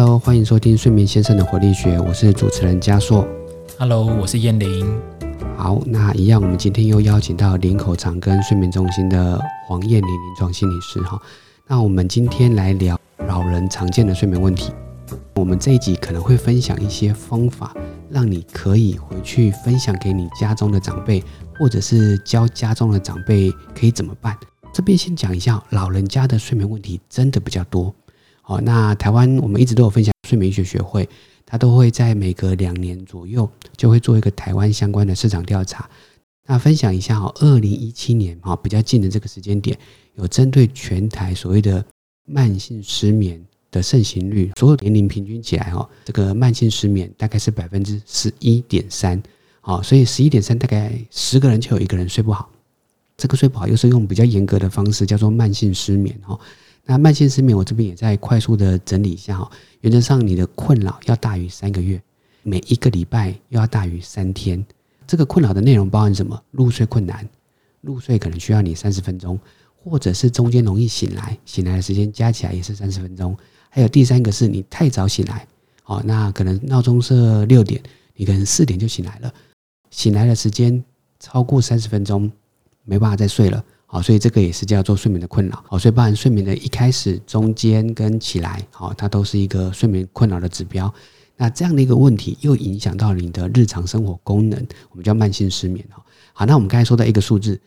Hello，欢迎收听睡眠先生的活力学，我是主持人嘉硕。Hello，我是燕玲。好，那一样，我们今天又邀请到林口长庚睡眠中心的黄燕玲临床心理师哈。那我们今天来聊老人常见的睡眠问题。我们这一集可能会分享一些方法，让你可以回去分享给你家中的长辈，或者是教家中的长辈可以怎么办。这边先讲一下，老人家的睡眠问题真的比较多。好，那台湾我们一直都有分享睡眠医学学会，它都会在每隔两年左右就会做一个台湾相关的市场调查。那分享一下哈，二零一七年哈比较近的这个时间点，有针对全台所谓的慢性失眠的盛行率，所有年龄平均起来哈，这个慢性失眠大概是百分之十一点三，好，所以十一点三大概十个人就有一个人睡不好。这个睡不好又是用比较严格的方式，叫做慢性失眠哈。那慢性失眠，我这边也在快速的整理一下哈。原则上，你的困扰要大于三个月，每一个礼拜又要大于三天。这个困扰的内容包含什么？入睡困难，入睡可能需要你三十分钟，或者是中间容易醒来，醒来的时间加起来也是三十分钟。还有第三个是你太早醒来，好，那可能闹钟设六点，你可能四点就醒来了，醒来的时间超过三十分钟，没办法再睡了。好，所以这个也是叫做睡眠的困扰。好，所以包含睡眠的一开始、中间跟起来，好，它都是一个睡眠困扰的指标。那这样的一个问题又影响到你的日常生活功能，我们叫慢性失眠。哈，好，那我们刚才说到一个数字，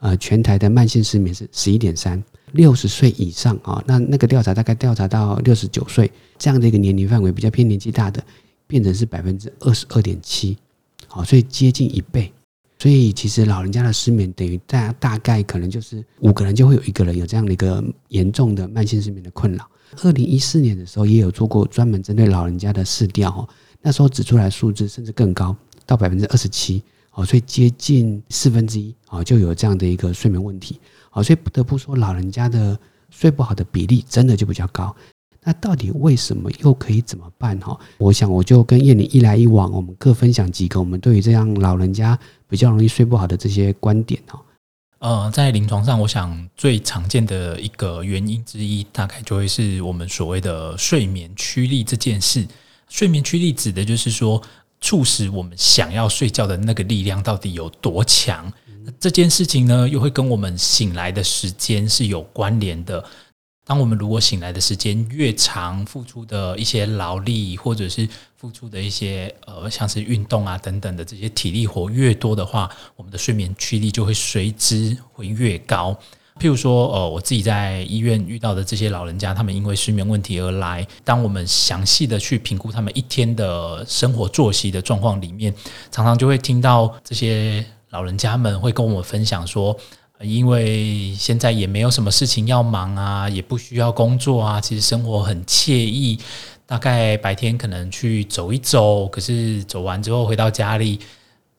呃，全台的慢性失眠是十一点三，六十岁以上啊，那那个调查大概调查到六十九岁这样的一个年龄范围，比较偏年纪大的，变成是百分之二十二点七，好，所以接近一倍。所以其实老人家的失眠等于大大概可能就是五个人就会有一个人有这样的一个严重的慢性失眠的困扰。二零一四年的时候也有做过专门针对老人家的试调哦，那时候指出来数字甚至更高，到百分之二十七哦，所以接近四分之一啊就有这样的一个睡眠问题哦，所以不得不说老人家的睡不好的比例真的就比较高。那到底为什么又可以怎么办哈？我想我就跟燕玲一来一往，我们各分享几个我们对于这样老人家比较容易睡不好的这些观点哈。呃，在临床上，我想最常见的一个原因之一，大概就会是我们所谓的睡眠驱力这件事。睡眠驱力指的就是说，促使我们想要睡觉的那个力量到底有多强。这件事情呢，又会跟我们醒来的时间是有关联的。当我们如果醒来的时间越长，付出的一些劳力，或者是付出的一些呃，像是运动啊等等的这些体力活越多的话，我们的睡眠驱力就会随之会越高。譬如说，呃，我自己在医院遇到的这些老人家，他们因为睡眠问题而来，当我们详细的去评估他们一天的生活作息的状况里面，常常就会听到这些老人家们会跟我们分享说。因为现在也没有什么事情要忙啊，也不需要工作啊，其实生活很惬意。大概白天可能去走一走，可是走完之后回到家里，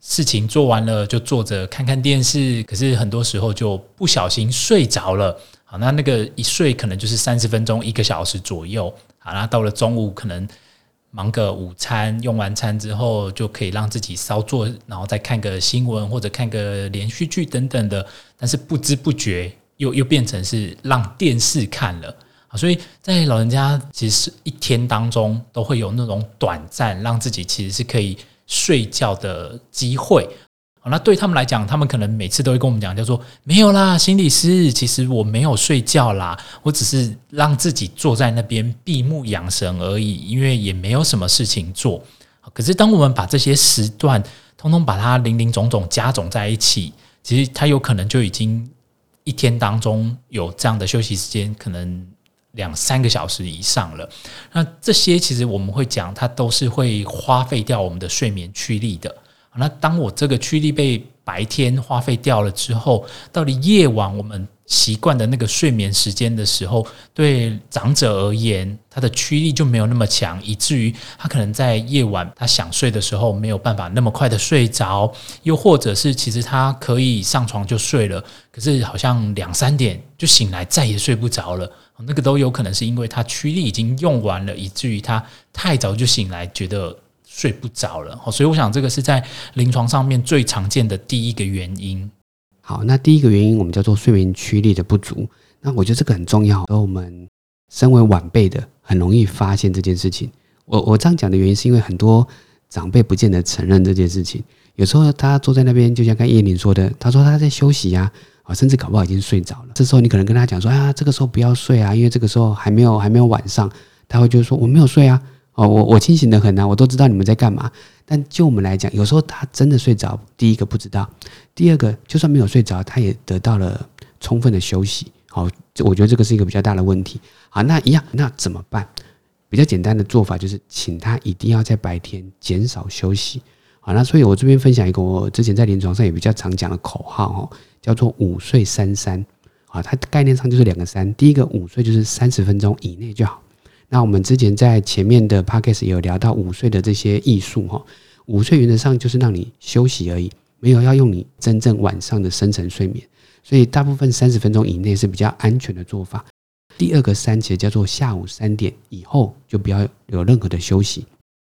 事情做完了就坐着看看电视，可是很多时候就不小心睡着了。好，那那个一睡可能就是三十分钟、一个小时左右。好，那到了中午可能。忙个午餐，用完餐之后就可以让自己稍作，然后再看个新闻或者看个连续剧等等的。但是不知不觉又又变成是让电视看了啊！所以在老人家其实一天当中都会有那种短暂让自己其实是可以睡觉的机会。那对他们来讲，他们可能每次都会跟我们讲，叫做没有啦，心理师，其实我没有睡觉啦，我只是让自己坐在那边闭目养神而已，因为也没有什么事情做。可是当我们把这些时段通通把它零零总总加总在一起，其实他有可能就已经一天当中有这样的休息时间，可能两三个小时以上了。那这些其实我们会讲，它都是会花费掉我们的睡眠驱力的。那当我这个驱力被白天花费掉了之后，到底夜晚我们习惯的那个睡眠时间的时候，对长者而言，他的驱力就没有那么强，以至于他可能在夜晚他想睡的时候没有办法那么快的睡着，又或者是其实他可以上床就睡了，可是好像两三点就醒来再也睡不着了，那个都有可能是因为他驱力已经用完了，以至于他太早就醒来，觉得。睡不着了，所以我想这个是在临床上面最常见的第一个原因。好，那第一个原因我们叫做睡眠驱力的不足。那我觉得这个很重要。而我们身为晚辈的很容易发现这件事情。我我这样讲的原因是因为很多长辈不见得承认这件事情。有时候他坐在那边，就像刚叶玲说的，他说他在休息呀，啊，甚至搞不好已经睡着了。这时候你可能跟他讲说啊，这个时候不要睡啊，因为这个时候还没有还没有晚上。他会觉得说我没有睡啊，哦，我我清醒的很啊，我都知道你们在干嘛。但就我们来讲，有时候他真的睡着，第一个不知道，第二个就算没有睡着，他也得到了充分的休息。好，我觉得这个是一个比较大的问题。好，那一样，那怎么办？比较简单的做法就是，请他一定要在白天减少休息。好，那所以我这边分享一个我之前在临床上也比较常讲的口号哦，叫做“午睡三三”。啊，它概念上就是两个三，第一个午睡就是三十分钟以内就好。那我们之前在前面的 podcast 也有聊到午睡的这些艺术哈，午睡原则上就是让你休息而已，没有要用你真正晚上的深层睡眠，所以大部分三十分钟以内是比较安全的做法。第二个三节叫做下午三点以后就不要有任何的休息，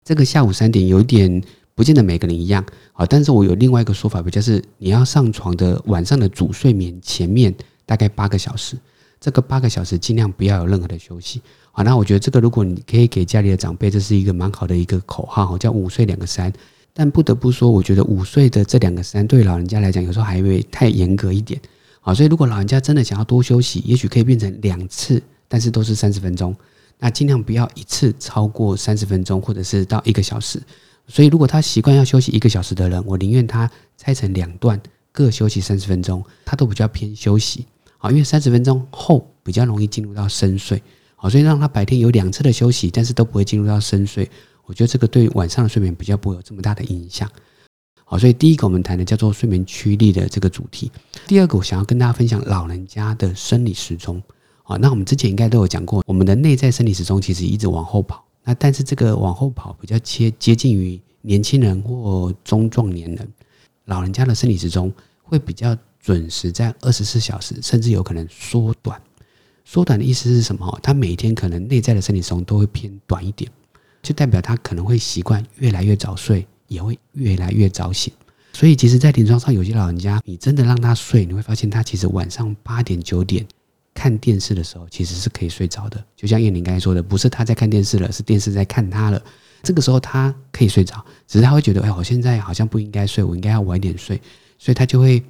这个下午三点有一点不见得每个人一样啊，但是我有另外一个说法，比较是你要上床的晚上的主睡眠前面大概八个小时，这个八个小时尽量不要有任何的休息。好，那我觉得这个如果你可以给家里的长辈，这是一个蛮好的一个口号，叫“五岁两个三”。但不得不说，我觉得五岁的这两个三对老人家来讲，有时候还会太严格一点。好，所以如果老人家真的想要多休息，也许可以变成两次，但是都是三十分钟。那尽量不要一次超过三十分钟，或者是到一个小时。所以如果他习惯要休息一个小时的人，我宁愿他拆成两段，各休息三十分钟，他都比较偏休息。啊，因为三十分钟后比较容易进入到深睡。好，所以让他白天有两次的休息，但是都不会进入到深睡。我觉得这个对晚上的睡眠比较不会有这么大的影响。好，所以第一个我们谈的叫做睡眠驱力的这个主题。第二个我想要跟大家分享老人家的生理时钟。好，那我们之前应该都有讲过，我们的内在生理时钟其实一直往后跑。那但是这个往后跑比较接接近于年轻人或中壮年人，老人家的生理时钟会比较准时在二十四小时，甚至有可能缩短。缩短的意思是什么？他每天可能内在的生理时钟都会偏短一点，就代表他可能会习惯越来越早睡，也会越来越早醒。所以，其实，在临床上，有些老人家，你真的让他睡，你会发现他其实晚上八点九点看电视的时候，其实是可以睡着的。就像叶玲刚才说的，不是他在看电视了，是电视在看他了。这个时候他可以睡着，只是他会觉得，哎，我现在好像不应该睡，我应该要晚一点睡，所以他就会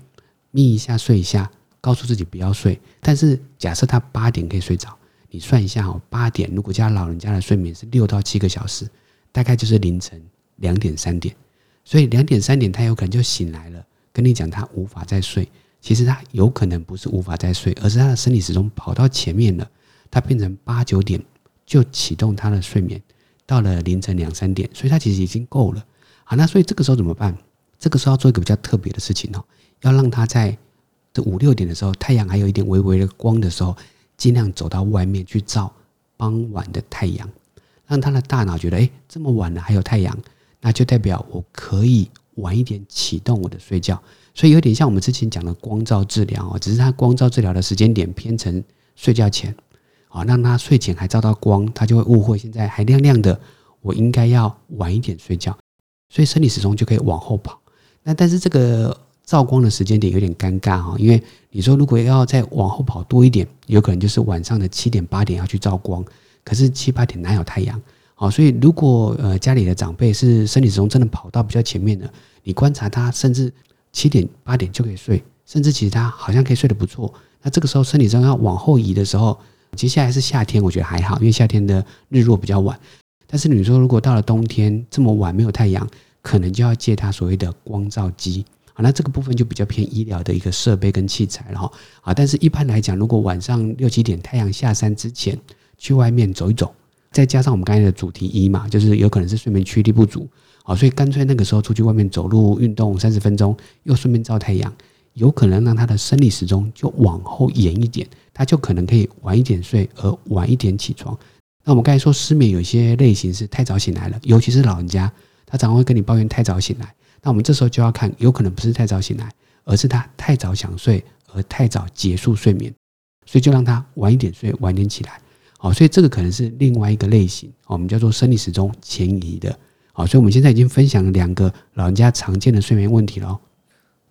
眯一下睡一下。告诉自己不要睡，但是假设他八点可以睡着，你算一下哦，八点如果加老人家的睡眠是六到七个小时，大概就是凌晨两点三点，所以两点三点他有可能就醒来了，跟你讲他无法再睡，其实他有可能不是无法再睡，而是他的生理时钟跑到前面了，他变成八九点就启动他的睡眠，到了凌晨两三点，所以他其实已经够了。好，那所以这个时候怎么办？这个时候要做一个比较特别的事情哦，要让他在。这五六点的时候，太阳还有一点微微的光的时候，尽量走到外面去照傍晚的太阳，让他的大脑觉得，哎，这么晚了还有太阳，那就代表我可以晚一点启动我的睡觉。所以有点像我们之前讲的光照治疗哦，只是他光照治疗的时间点偏成睡觉前，啊，让他睡前还照到光，他就会误会现在还亮亮的，我应该要晚一点睡觉，所以生理时钟就可以往后跑。那但是这个。照光的时间点有点尴尬哈，因为你说如果要再往后跑多一点，有可能就是晚上的七点八点要去照光，可是七八点哪有太阳？好，所以如果呃家里的长辈是生理时钟真的跑到比较前面的，你观察他，甚至七点八点就可以睡，甚至其实他好像可以睡得不错，那这个时候生理钟要往后移的时候，接下来是夏天，我觉得还好，因为夏天的日落比较晚。但是你说如果到了冬天这么晚没有太阳，可能就要借他所谓的光照机。好，那这个部分就比较偏医疗的一个设备跟器材了哈。啊，但是一般来讲，如果晚上六七点太阳下山之前去外面走一走，再加上我们刚才的主题一嘛，就是有可能是睡眠驱力不足，好，所以干脆那个时候出去外面走路运动三十分钟，又顺便照太阳，有可能让他的生理时钟就往后延一点，他就可能可以晚一点睡，而晚一点起床。那我们刚才说失眠有些类型是太早醒来了，尤其是老人家，他常常会跟你抱怨太早醒来。那我们这时候就要看，有可能不是太早醒来，而是他太早想睡而太早结束睡眠，所以就让他晚一点睡，晚点起来。好，所以这个可能是另外一个类型，我们叫做生理时钟前移的。好，所以我们现在已经分享了两个老人家常见的睡眠问题了。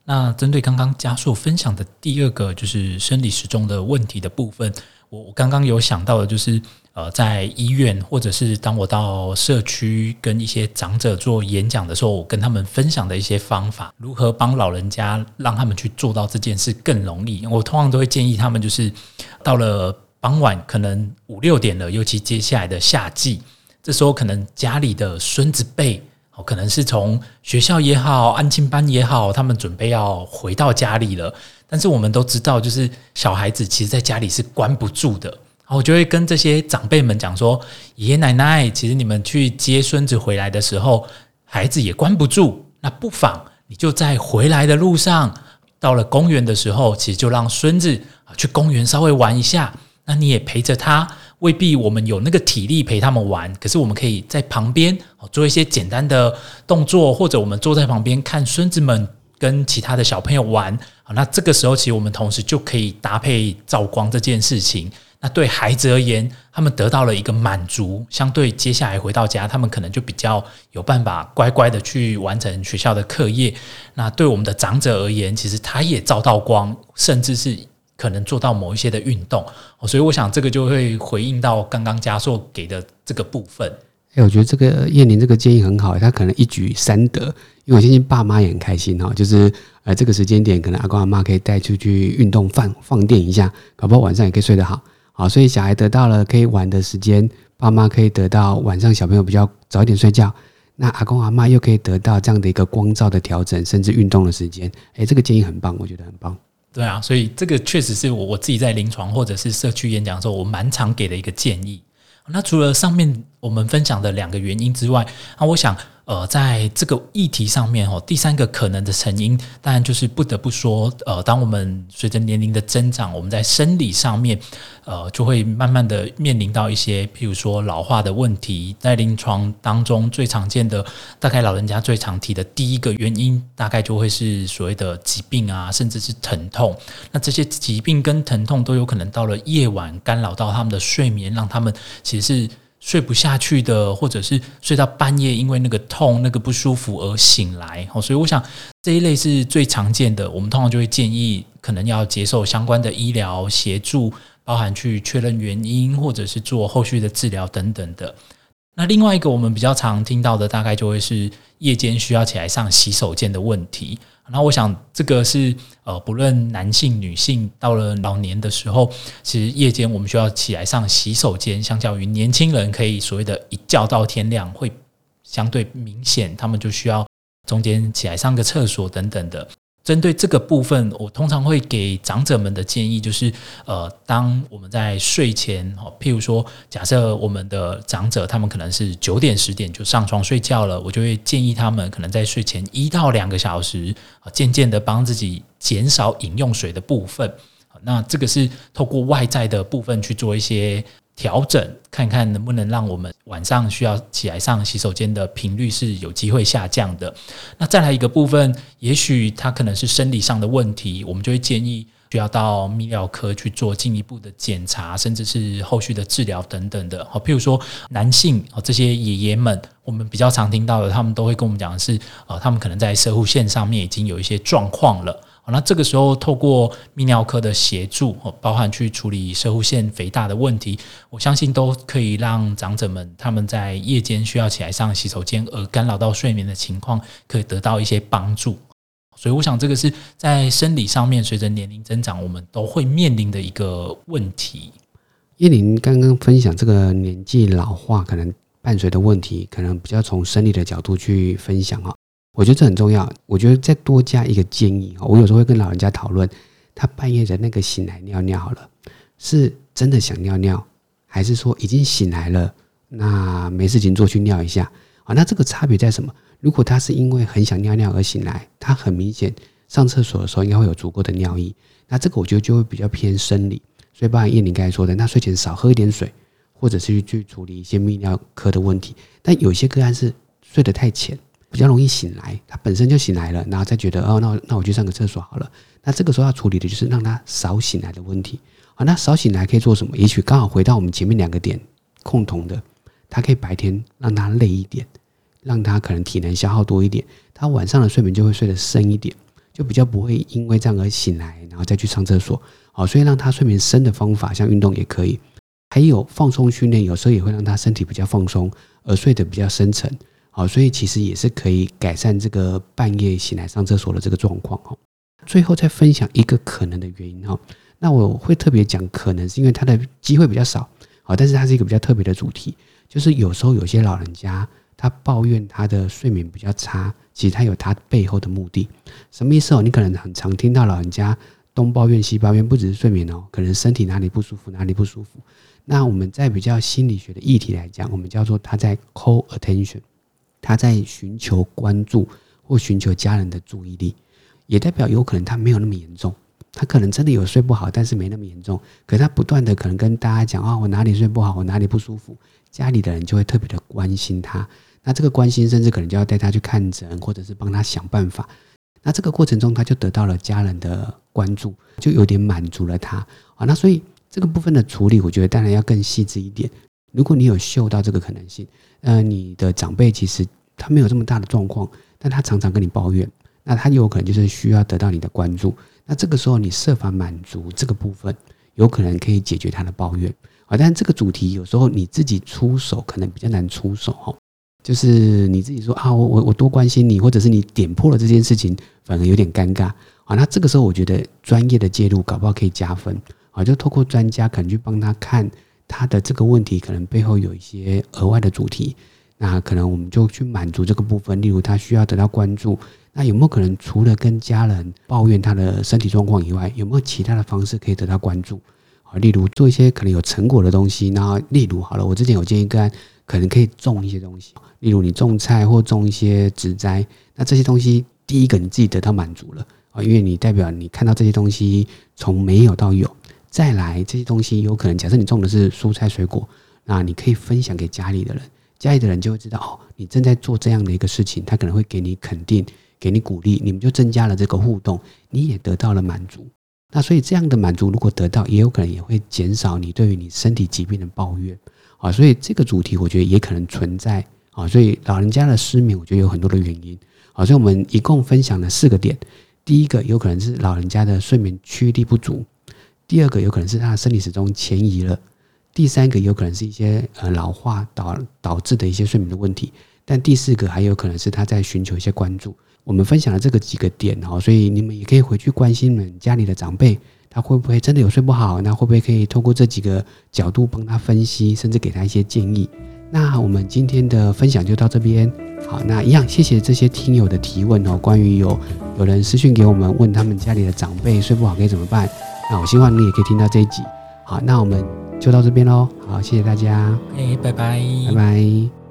那针对刚刚加硕分享的第二个就是生理时钟的问题的部分。我我刚刚有想到的，就是呃，在医院或者是当我到社区跟一些长者做演讲的时候，我跟他们分享的一些方法，如何帮老人家让他们去做到这件事更容易。我通常都会建议他们，就是到了傍晚，可能五六点了，尤其接下来的夏季，这时候可能家里的孙子辈。哦，可能是从学校也好，安亲班也好，他们准备要回到家里了。但是我们都知道，就是小孩子其实在家里是关不住的。我就会跟这些长辈们讲说：“爷爷奶奶，其实你们去接孙子回来的时候，孩子也关不住。那不妨你就在回来的路上，到了公园的时候，其实就让孙子啊去公园稍微玩一下。那你也陪着他。”未必我们有那个体力陪他们玩，可是我们可以在旁边做一些简单的动作，或者我们坐在旁边看孙子们跟其他的小朋友玩。那这个时候，其实我们同时就可以搭配照光这件事情。那对孩子而言，他们得到了一个满足，相对接下来回到家，他们可能就比较有办法乖乖的去完成学校的课业。那对我们的长者而言，其实他也照到光，甚至是。可能做到某一些的运动，所以我想这个就会回应到刚刚嘉硕给的这个部分。哎，我觉得这个叶玲这个建议很好，他可能一举三得，因为我相信爸妈也很开心哈，就是呃这个时间点，可能阿公阿妈可以带出去运动放放电一下，搞不好晚上也可以睡得好。好，所以小孩得到了可以玩的时间，爸妈可以得到晚上小朋友比较早一点睡觉，那阿公阿妈又可以得到这样的一个光照的调整，甚至运动的时间。哎，这个建议很棒，我觉得很棒。对啊，所以这个确实是我我自己在临床或者是社区演讲的时候，我蛮常给的一个建议。那除了上面我们分享的两个原因之外，那我想。呃，在这个议题上面哦，第三个可能的成因，当然就是不得不说，呃，当我们随着年龄的增长，我们在生理上面，呃，就会慢慢的面临到一些，譬如说老化的问题。在临床当中最常见的，大概老人家最常提的第一个原因，大概就会是所谓的疾病啊，甚至是疼痛。那这些疾病跟疼痛都有可能到了夜晚干扰到他们的睡眠，让他们其实是。睡不下去的，或者是睡到半夜，因为那个痛、那个不舒服而醒来，哦，所以我想这一类是最常见的。我们通常就会建议，可能要接受相关的医疗协助，包含去确认原因，或者是做后续的治疗等等的。那另外一个我们比较常听到的，大概就会是夜间需要起来上洗手间的问题。那我想，这个是呃，不论男性、女性，到了老年的时候，其实夜间我们需要起来上洗手间，相较于年轻人可以所谓的一觉到天亮，会相对明显，他们就需要中间起来上个厕所等等的。针对这个部分，我通常会给长者们的建议就是：呃，当我们在睡前，哦，譬如说，假设我们的长者他们可能是九点十点就上床睡觉了，我就会建议他们可能在睡前一到两个小时，啊，渐渐的帮自己减少饮用水的部分。那这个是透过外在的部分去做一些。调整看看能不能让我们晚上需要起来上洗手间的频率是有机会下降的。那再来一个部分，也许它可能是生理上的问题，我们就会建议需要到泌尿科去做进一步的检查，甚至是后续的治疗等等的。好，譬如说男性哦，这些爷爷们，我们比较常听到的，他们都会跟我们讲的是，啊，他们可能在射护线上面已经有一些状况了。好那这个时候，透过泌尿科的协助，哦包含去处理射护腺肥大的问题，我相信都可以让长者们他们在夜间需要起来上洗手间而干扰到睡眠的情况，可以得到一些帮助。所以，我想这个是在生理上面随着年龄增长，我们都会面临的一个问题。叶玲刚刚分享这个年纪老化可能伴随的问题，可能比较从生理的角度去分享啊。我觉得这很重要。我觉得再多加一个建议我有时候会跟老人家讨论，他半夜的那个醒来尿尿好了，是真的想尿尿，还是说已经醒来了，那没事情做去尿一下啊？那这个差别在什么？如果他是因为很想尿尿而醒来，他很明显上厕所的时候应该会有足够的尿意，那这个我觉得就会比较偏生理。所以，包含叶玲刚才说的，那睡前少喝一点水，或者是去去处理一些泌尿科的问题。但有些个案是睡得太浅。比较容易醒来，他本身就醒来了，然后再觉得哦，那那我去上个厕所好了。那这个时候要处理的就是让他少醒来的问题啊。那少醒来可以做什么？也许刚好回到我们前面两个点共同的，他可以白天让他累一点，让他可能体能消耗多一点，他晚上的睡眠就会睡得深一点，就比较不会因为这样而醒来，然后再去上厕所好，所以让他睡眠深的方法，像运动也可以，还有放松训练，有时候也会让他身体比较放松，而睡得比较深沉。好，所以其实也是可以改善这个半夜醒来上厕所的这个状况哈。最后再分享一个可能的原因哈，那我会特别讲可能是因为它的机会比较少，好，但是它是一个比较特别的主题，就是有时候有些老人家他抱怨他的睡眠比较差，其实他有他背后的目的，什么意思哦？你可能很常听到老人家东抱怨西抱怨，不只是睡眠哦，可能身体哪里不舒服哪里不舒服。那我们在比较心理学的议题来讲，我们叫做他在 call attention。他在寻求关注或寻求家人的注意力，也代表有可能他没有那么严重，他可能真的有睡不好，但是没那么严重。可他不断的可能跟大家讲啊，我哪里睡不好，我哪里不舒服，家里的人就会特别的关心他。那这个关心甚至可能就要带他去看诊，或者是帮他想办法。那这个过程中他就得到了家人的关注，就有点满足了他啊。那所以这个部分的处理，我觉得当然要更细致一点。如果你有嗅到这个可能性，呃，你的长辈其实他没有这么大的状况，但他常常跟你抱怨，那他有可能就是需要得到你的关注。那这个时候你设法满足这个部分，有可能可以解决他的抱怨啊。但这个主题有时候你自己出手可能比较难出手哈，就是你自己说啊，我我我多关心你，或者是你点破了这件事情，反而有点尴尬啊。那这个时候我觉得专业的介入搞不好可以加分啊，就透过专家可能去帮他看。他的这个问题可能背后有一些额外的主题，那可能我们就去满足这个部分。例如，他需要得到关注，那有没有可能除了跟家人抱怨他的身体状况以外，有没有其他的方式可以得到关注？啊，例如做一些可能有成果的东西。然后，例如好了，我之前有建议个案，可能可以种一些东西，例如你种菜或种一些植栽。那这些东西，第一个你自己得到满足了啊，因为你代表你看到这些东西从没有到有。再来这些东西，有可能假设你种的是蔬菜水果，那你可以分享给家里的人，家里的人就会知道哦，你正在做这样的一个事情，他可能会给你肯定，给你鼓励，你们就增加了这个互动，你也得到了满足。那所以这样的满足如果得到，也有可能也会减少你对于你身体疾病的抱怨啊。所以这个主题我觉得也可能存在啊。所以老人家的失眠，我觉得有很多的原因啊。所以我们一共分享了四个点，第一个有可能是老人家的睡眠驱力不足。第二个有可能是他的生理时钟前移了，第三个有可能是一些呃老化导导致的一些睡眠的问题，但第四个还有可能是他在寻求一些关注。我们分享了这个几个点哦，所以你们也可以回去关心你们家里的长辈，他会不会真的有睡不好？那会不会可以透过这几个角度帮他分析，甚至给他一些建议？那我们今天的分享就到这边。好，那一样谢谢这些听友的提问哦，关于有有人私讯给我们问他们家里的长辈睡不好该怎么办？那我希望你也可以听到这一集。好，那我们就到这边喽。好，谢谢大家。哎，拜拜，拜拜。